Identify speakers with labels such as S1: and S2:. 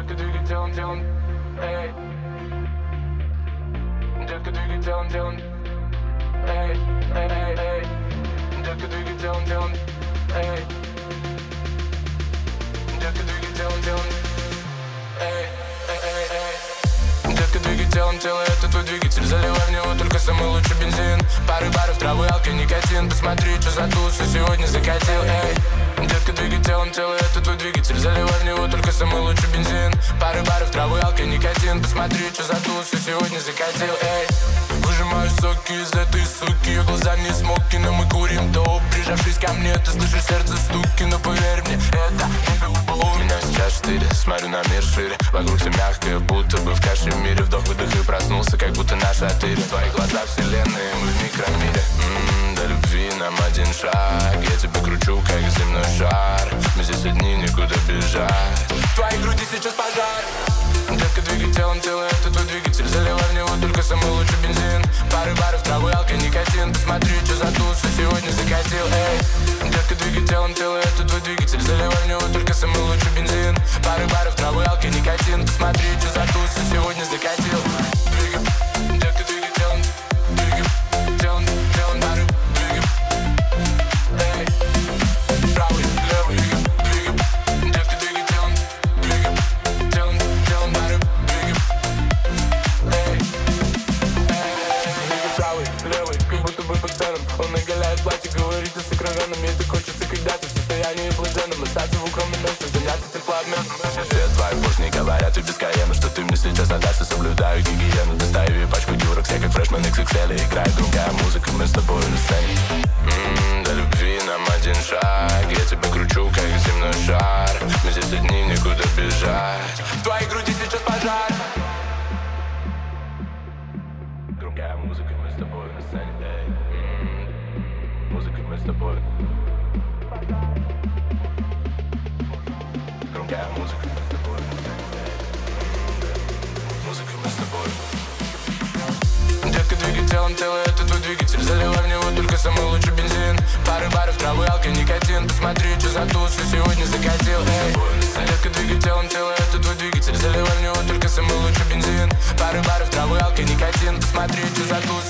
S1: Детка, двигай телом, телом, эй. Детка, двигай телом, телом, эй, эй, эй, эй. Детка, двигай телом, телом, эй. Детка, двигай телом, телом, эй, двигай телом, тело, это твой двигатель. Заливай в него только самый лучший бензин. Пары баров, травы, алки, никотин Посмотри, что за тусы сегодня закатил, эй. Детка, двигай телом, тело, это твой двигатель Заливай в него только самый лучший бензин. Пары баров, травы, алки, никотин. Посмотри, что за тусы сегодня закатил, эй. Выжимаю соки из этой суки Ее глаза не смоки, но мы курим доп. Прижавшись ко мне, ты слышишь сердце стуки Но поверь мне, это любовь. Меня сейчас штыре, смотрю на мир шире. Вокруг все мягкое, будто бы в кашемире. Вдох, выдох и проснулся, как будто на шатыре. Твои глаза вселенные, мы в микромире. М-м, нам один шаг. Я тебя кручу, как земной шар. Мы здесь одни, никуда бежать. В твоей груди сейчас пожар. Детка, двигай телом, тело, это твой двигатель Заливай в него только самый лучший бензин. Пары баров, травы, алка, никотин. Посмотри, что за тусы сегодня закатил, эй. Детка, двигай телом, тело, это твой двигатель Заливай в него только самый лучший бензин. Пары баров, травы, алка, никотин. Посмотри, что за тусы сегодня закатил
S2: Сейчас отдашься, соблюдаю гигиену. Достаю пачку дюрок, все как фрешмен XXL Играет другая музыка, мы с тобой на сцене. М-м, До любви нам один шаг. Я тебя кручу, как земной шар. Мы здесь одни, никуда бежать.
S1: В твоей груди сейчас пожар.
S2: Другая музыка, мы с тобой на сцене. Эй. М-м, Музыка, мы с тобой. Другая музыка,
S1: тело, это твой двигатель Заливай в него только самый лучший бензин. Пары баров, травы, алка, никотин. Посмотри, что за тусы сегодня закатил, эй. Детка, двигай тело, это твой двигатель Заливай в него только самый лучший бензин. Пары баров, травы, алка, никотин. Посмотри, что за сегодня